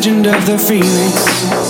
legend of the phoenix,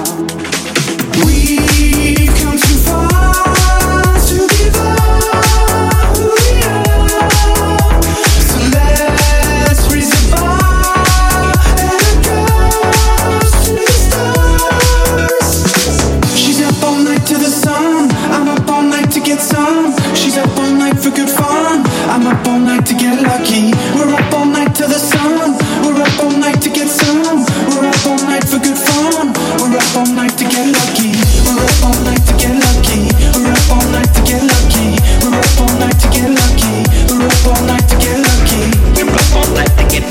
Get. We're up all night to the sun. We're up all night to get some. We're up all night for good fun. We're up all night to get lucky. We're up all night to get lucky. We're up all night to get lucky. We're up all night to get lucky. We're up all night to get lucky. We're up all night to get.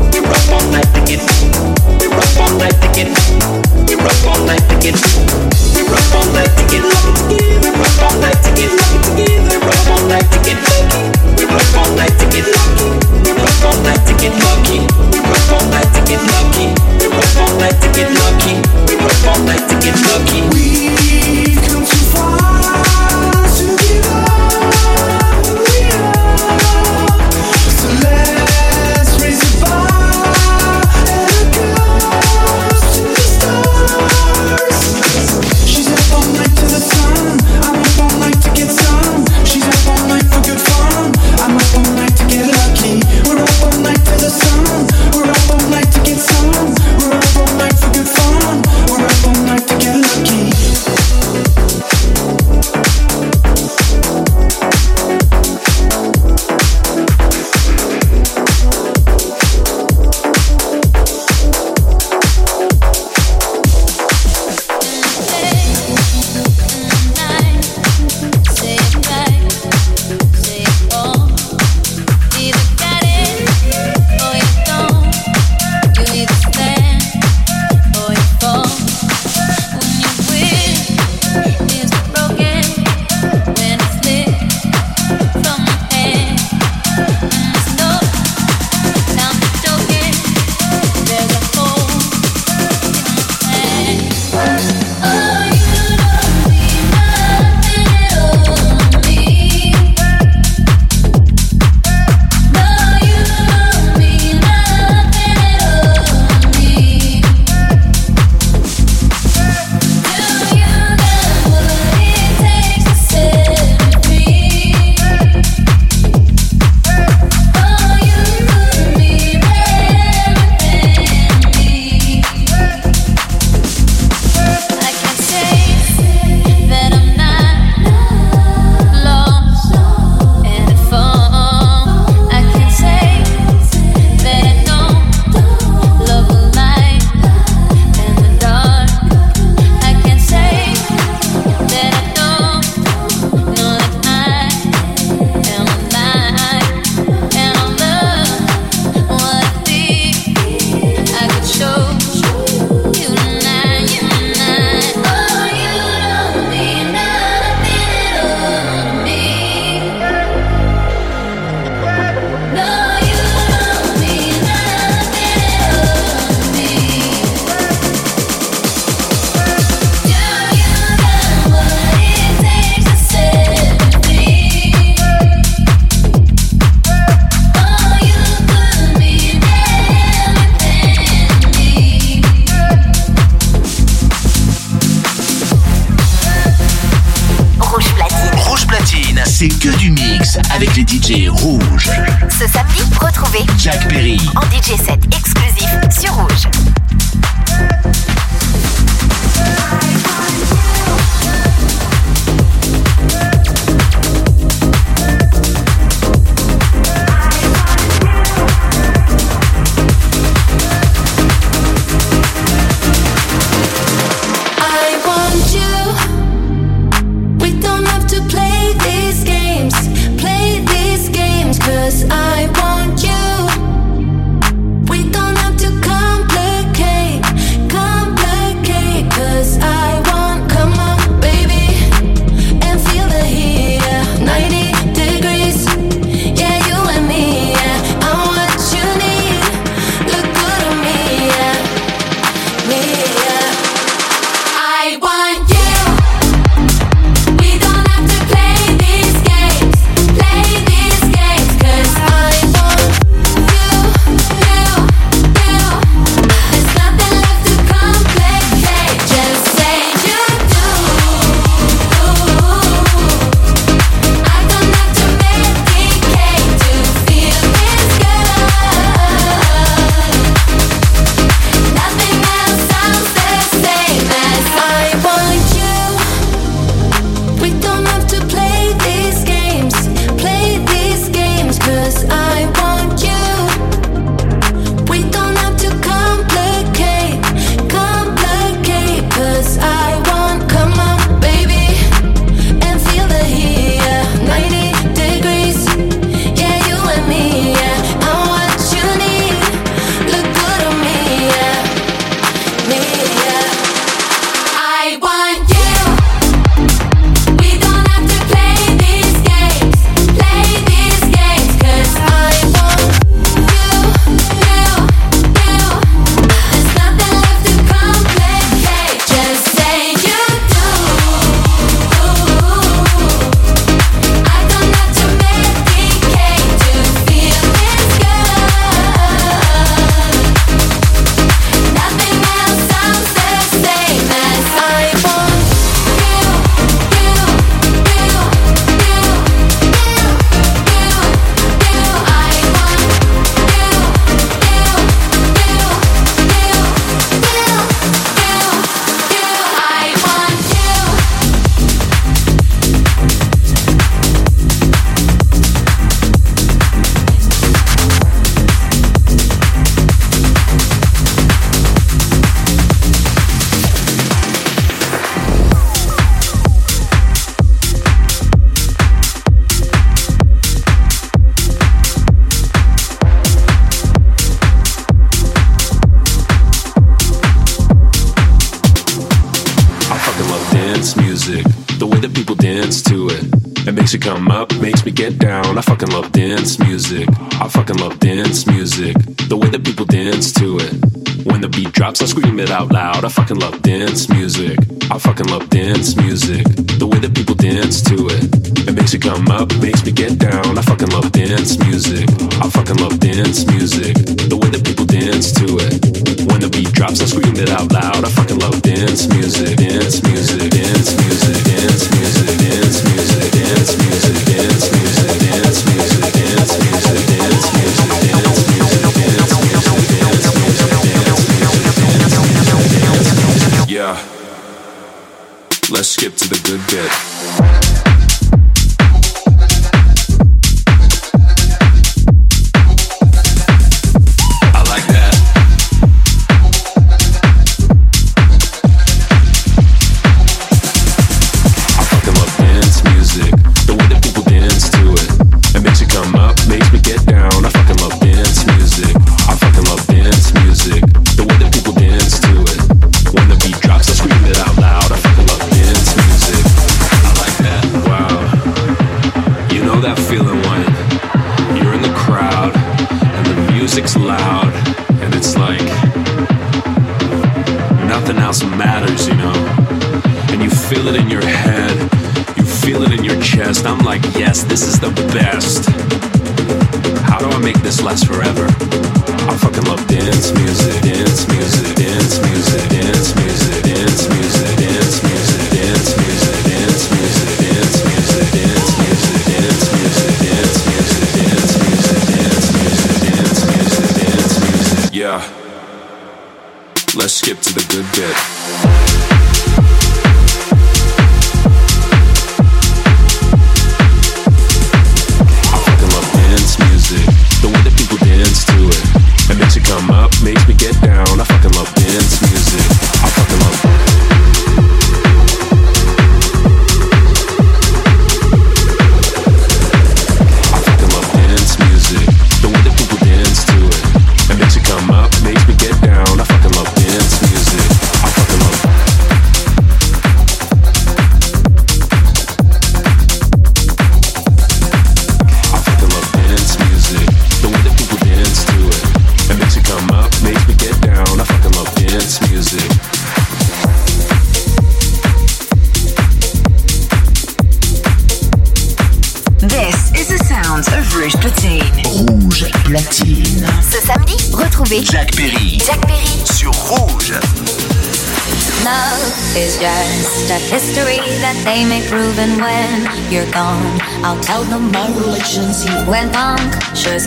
We're up all night to get. We're up all night to get. We're up all night to get. We're. We're up all night to get lucky. We're up all night to get lucky. Night to get lucky. We're all night to get lucky. We're all night to get lucky. We're all night to get lucky. We're all night to get lucky. We've come too far G7. dance music, the way that people dance to it. When the beat drops, I scream it out loud. I fucking love dance music. I fucking love dance music, the way that people dance to it. It makes me come up, makes me get down. I fucking love dance music. I fucking love dance music, the way that people dance to it. When the beat drops, I scream it out loud. I fucking love dance music, dance music, dance music. good bit.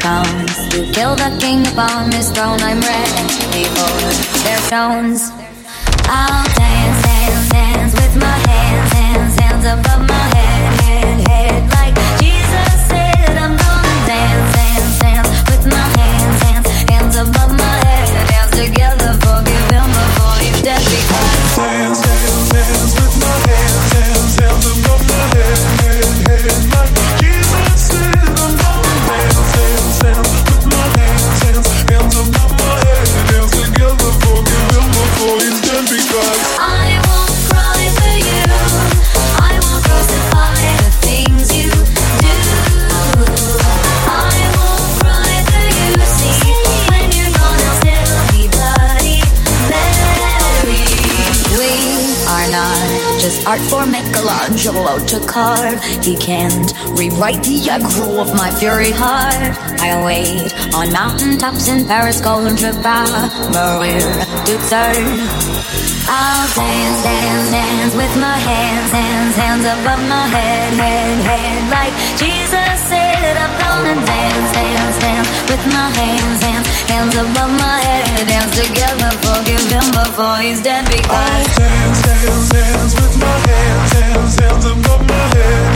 sounds. Kill the king upon his throne. I'm ready for their stones. art for Michelangelo to carve. He can't rewrite the aggro of my fury heart. I wait on mountaintops in Paris, going to bar Maria Duxer. I'll dance, dance, dance with my hands, hands, hands above my head, head, head like Jesus said, I'm gonna dance, dance, dance with my hands, hands, hands above my head, dance together, forgive him before he's dead. Because I dance, dance, dance with my hands, hands, hands above my head.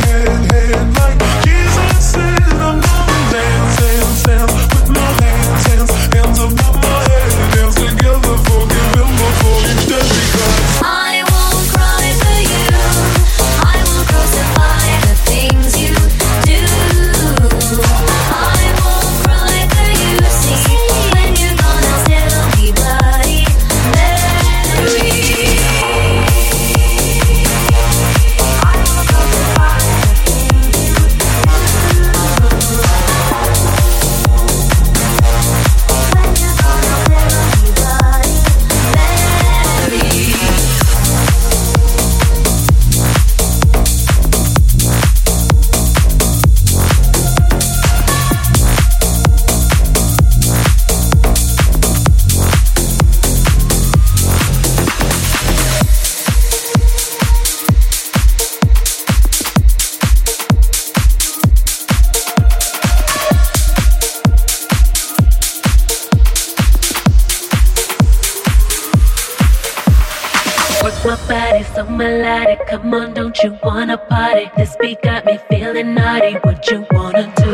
Come on, don't you wanna party? This beat got me feeling naughty. What you wanna do?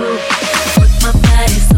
Work my body's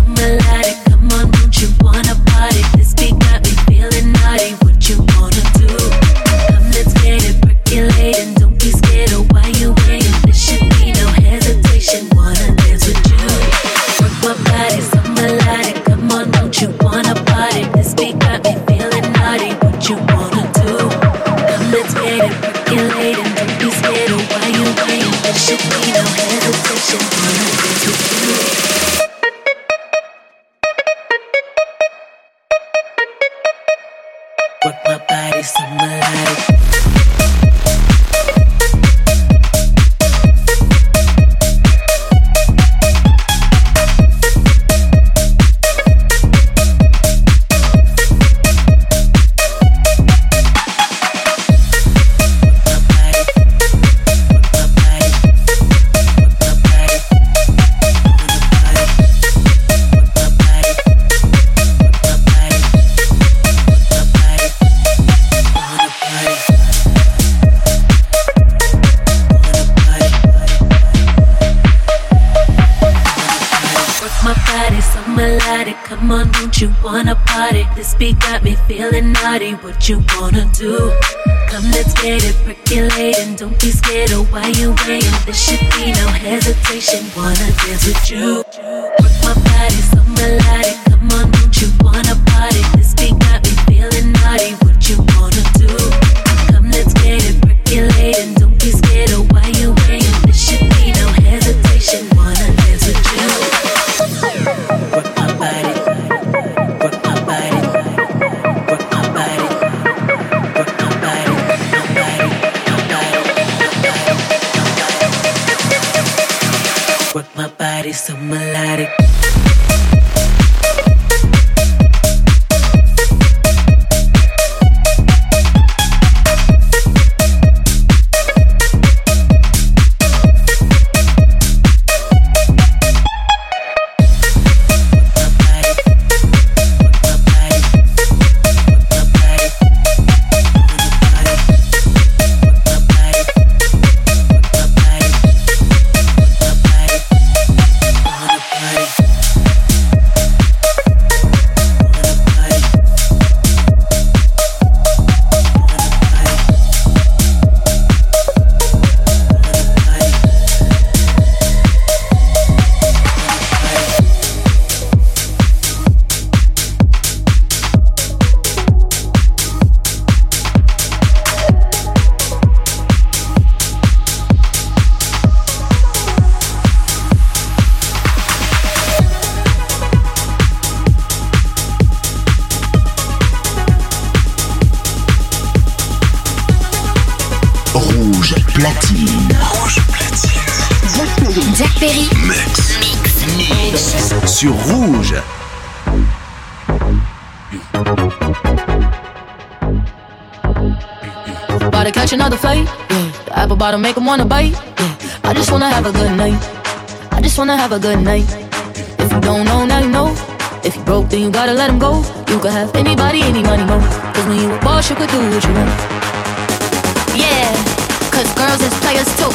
players too.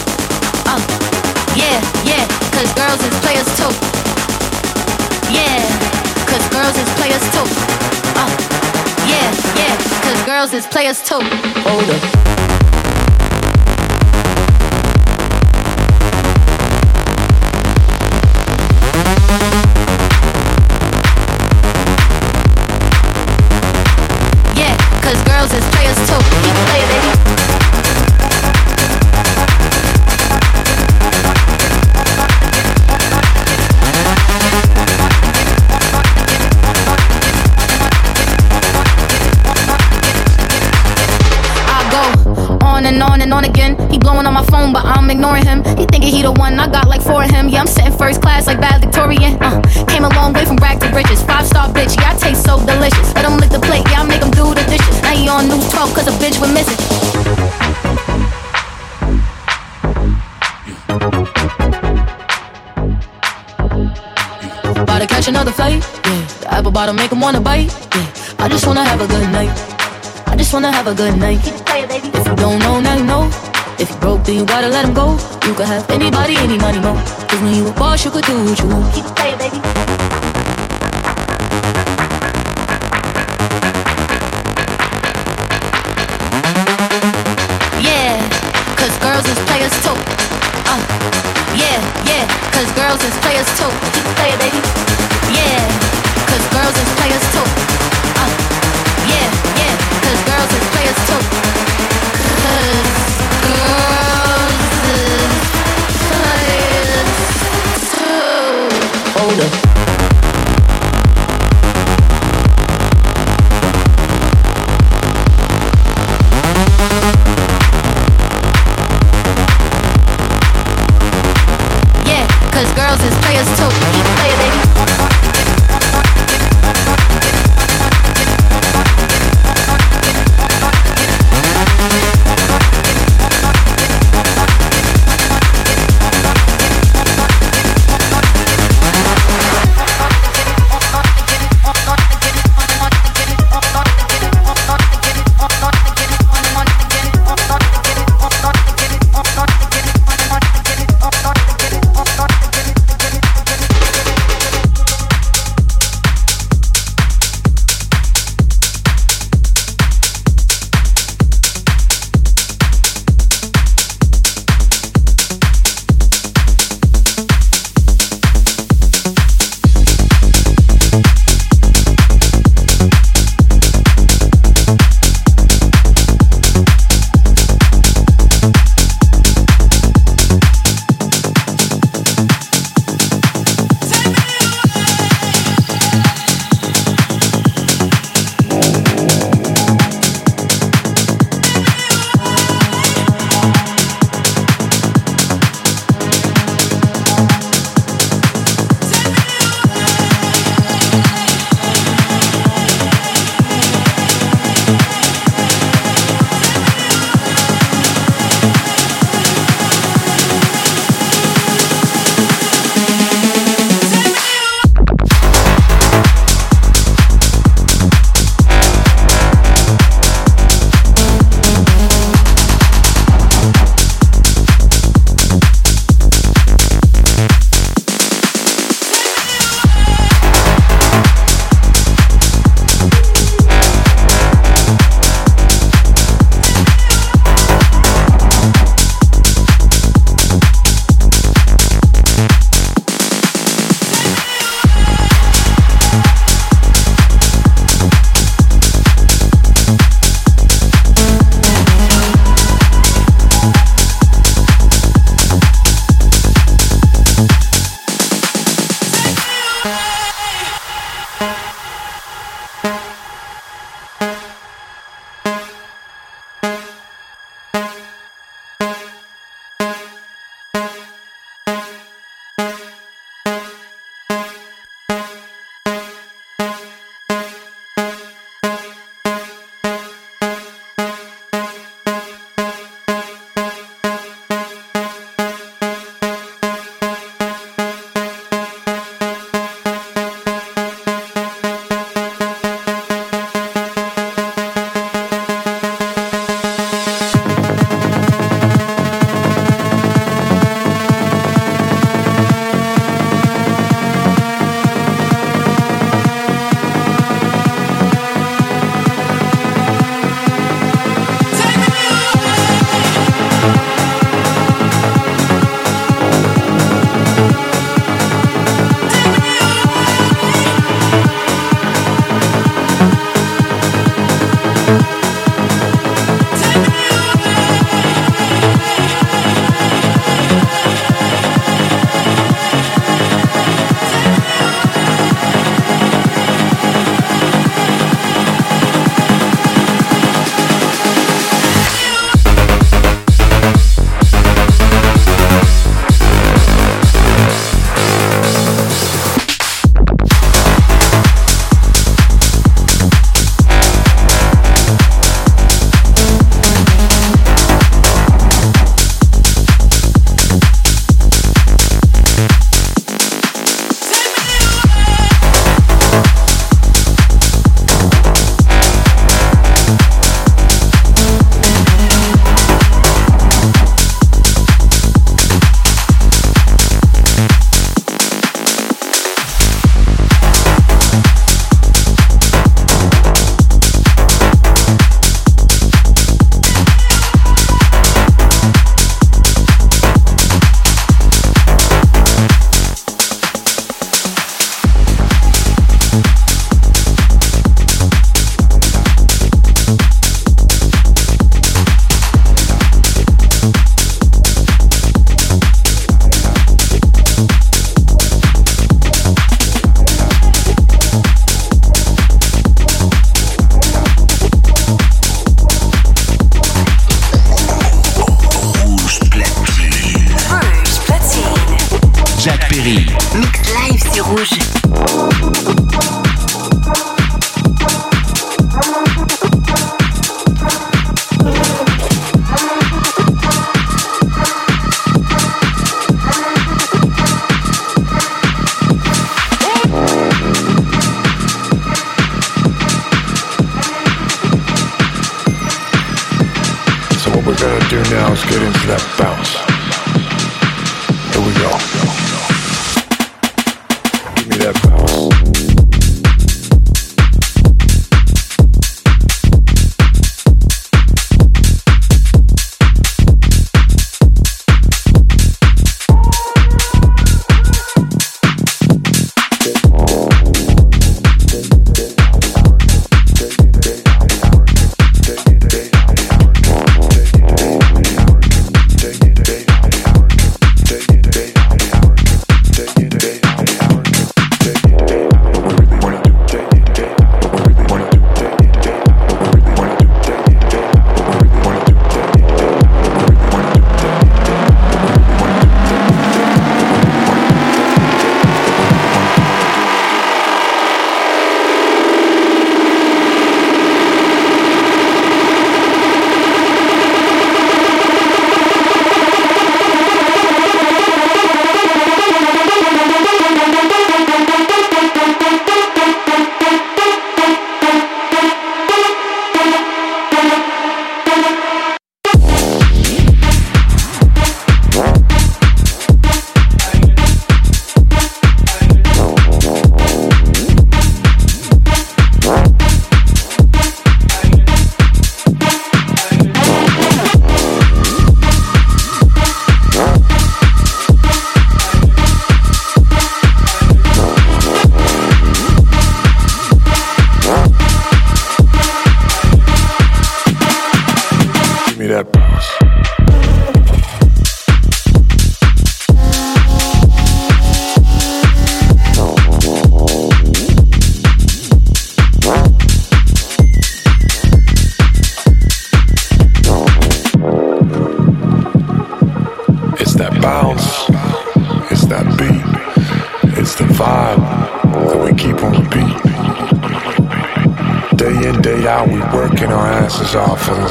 Uh, yeah, yeah, cause girls is players too. Yeah, cause girls is players too. Uh, yeah, yeah, cause girls is players too. Hold up. I'm ignoring him. He thinking he the one. I got like four of him. Yeah, I'm sitting first class like valedictorian. Uh, came a long way from rag to riches. Five star bitch, yeah, I taste so delicious. Let him lick the plate, yeah, I make him do the dishes. Now he on news 12 cause a bitch went missing. About to catch another fight. Yeah, the apple bottom make him wanna bite. Yeah, I just wanna have a good night. I just wanna have a good night. If you don't know, now you know. If you broke, then you gotta let him go. You could have anybody, any money, mo. Cause when you a boss, you could do what you want. Keep playing, baby.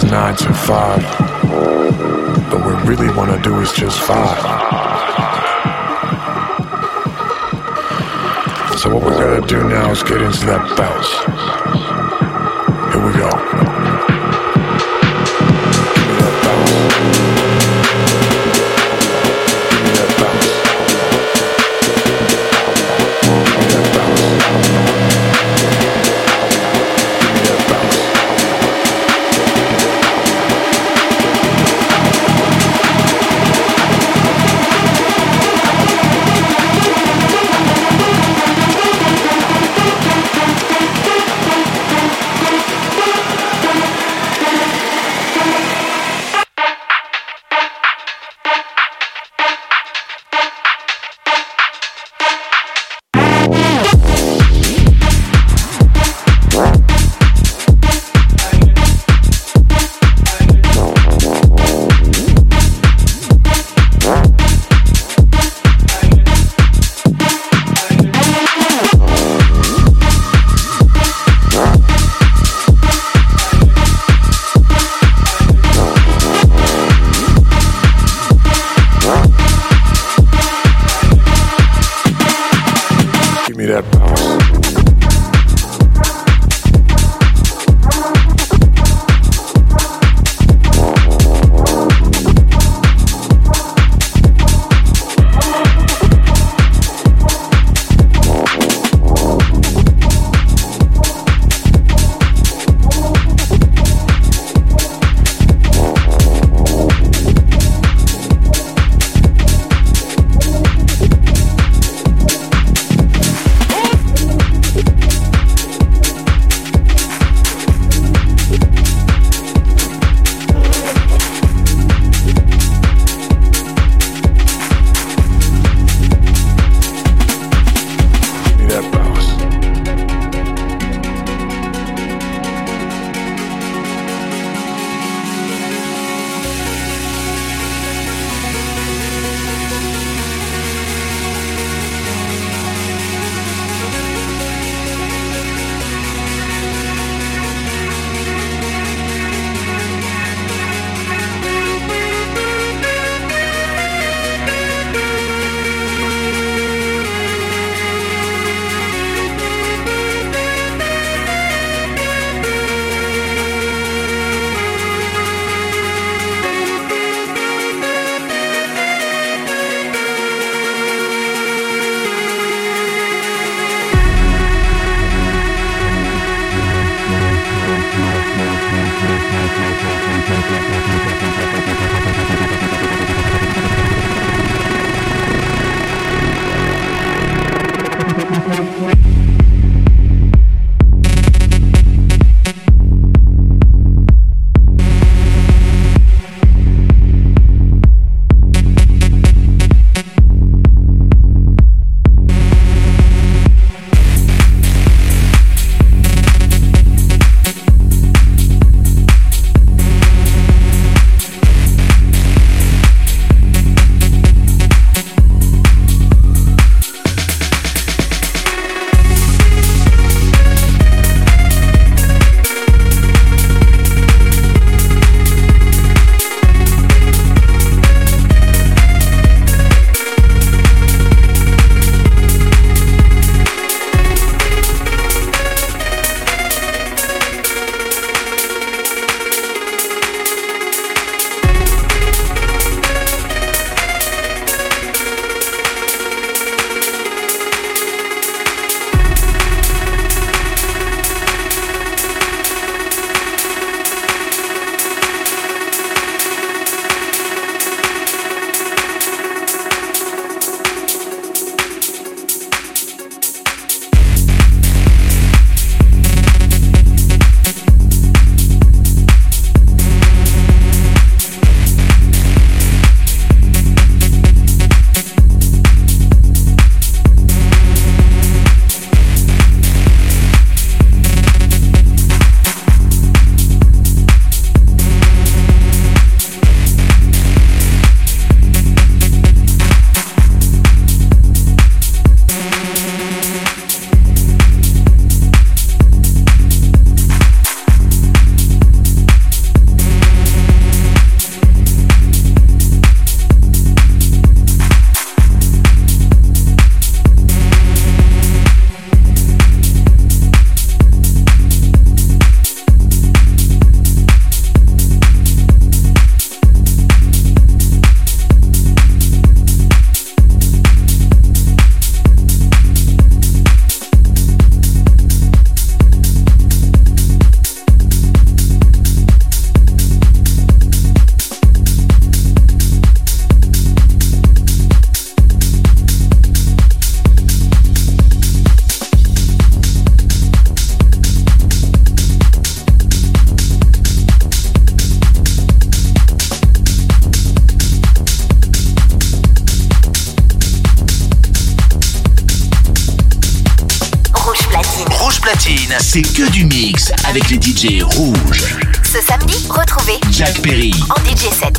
nine to five. But what we really wanna do is just five. So what we gotta do now is get into that bounce. Ce samedi, retrouvez Jack Perry en DJ 7.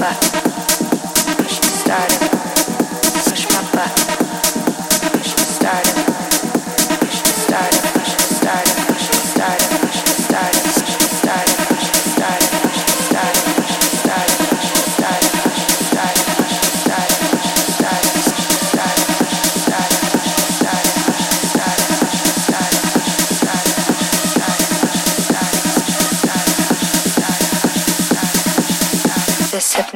back.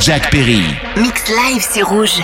Jack Perry. Mix live, c'est rouge.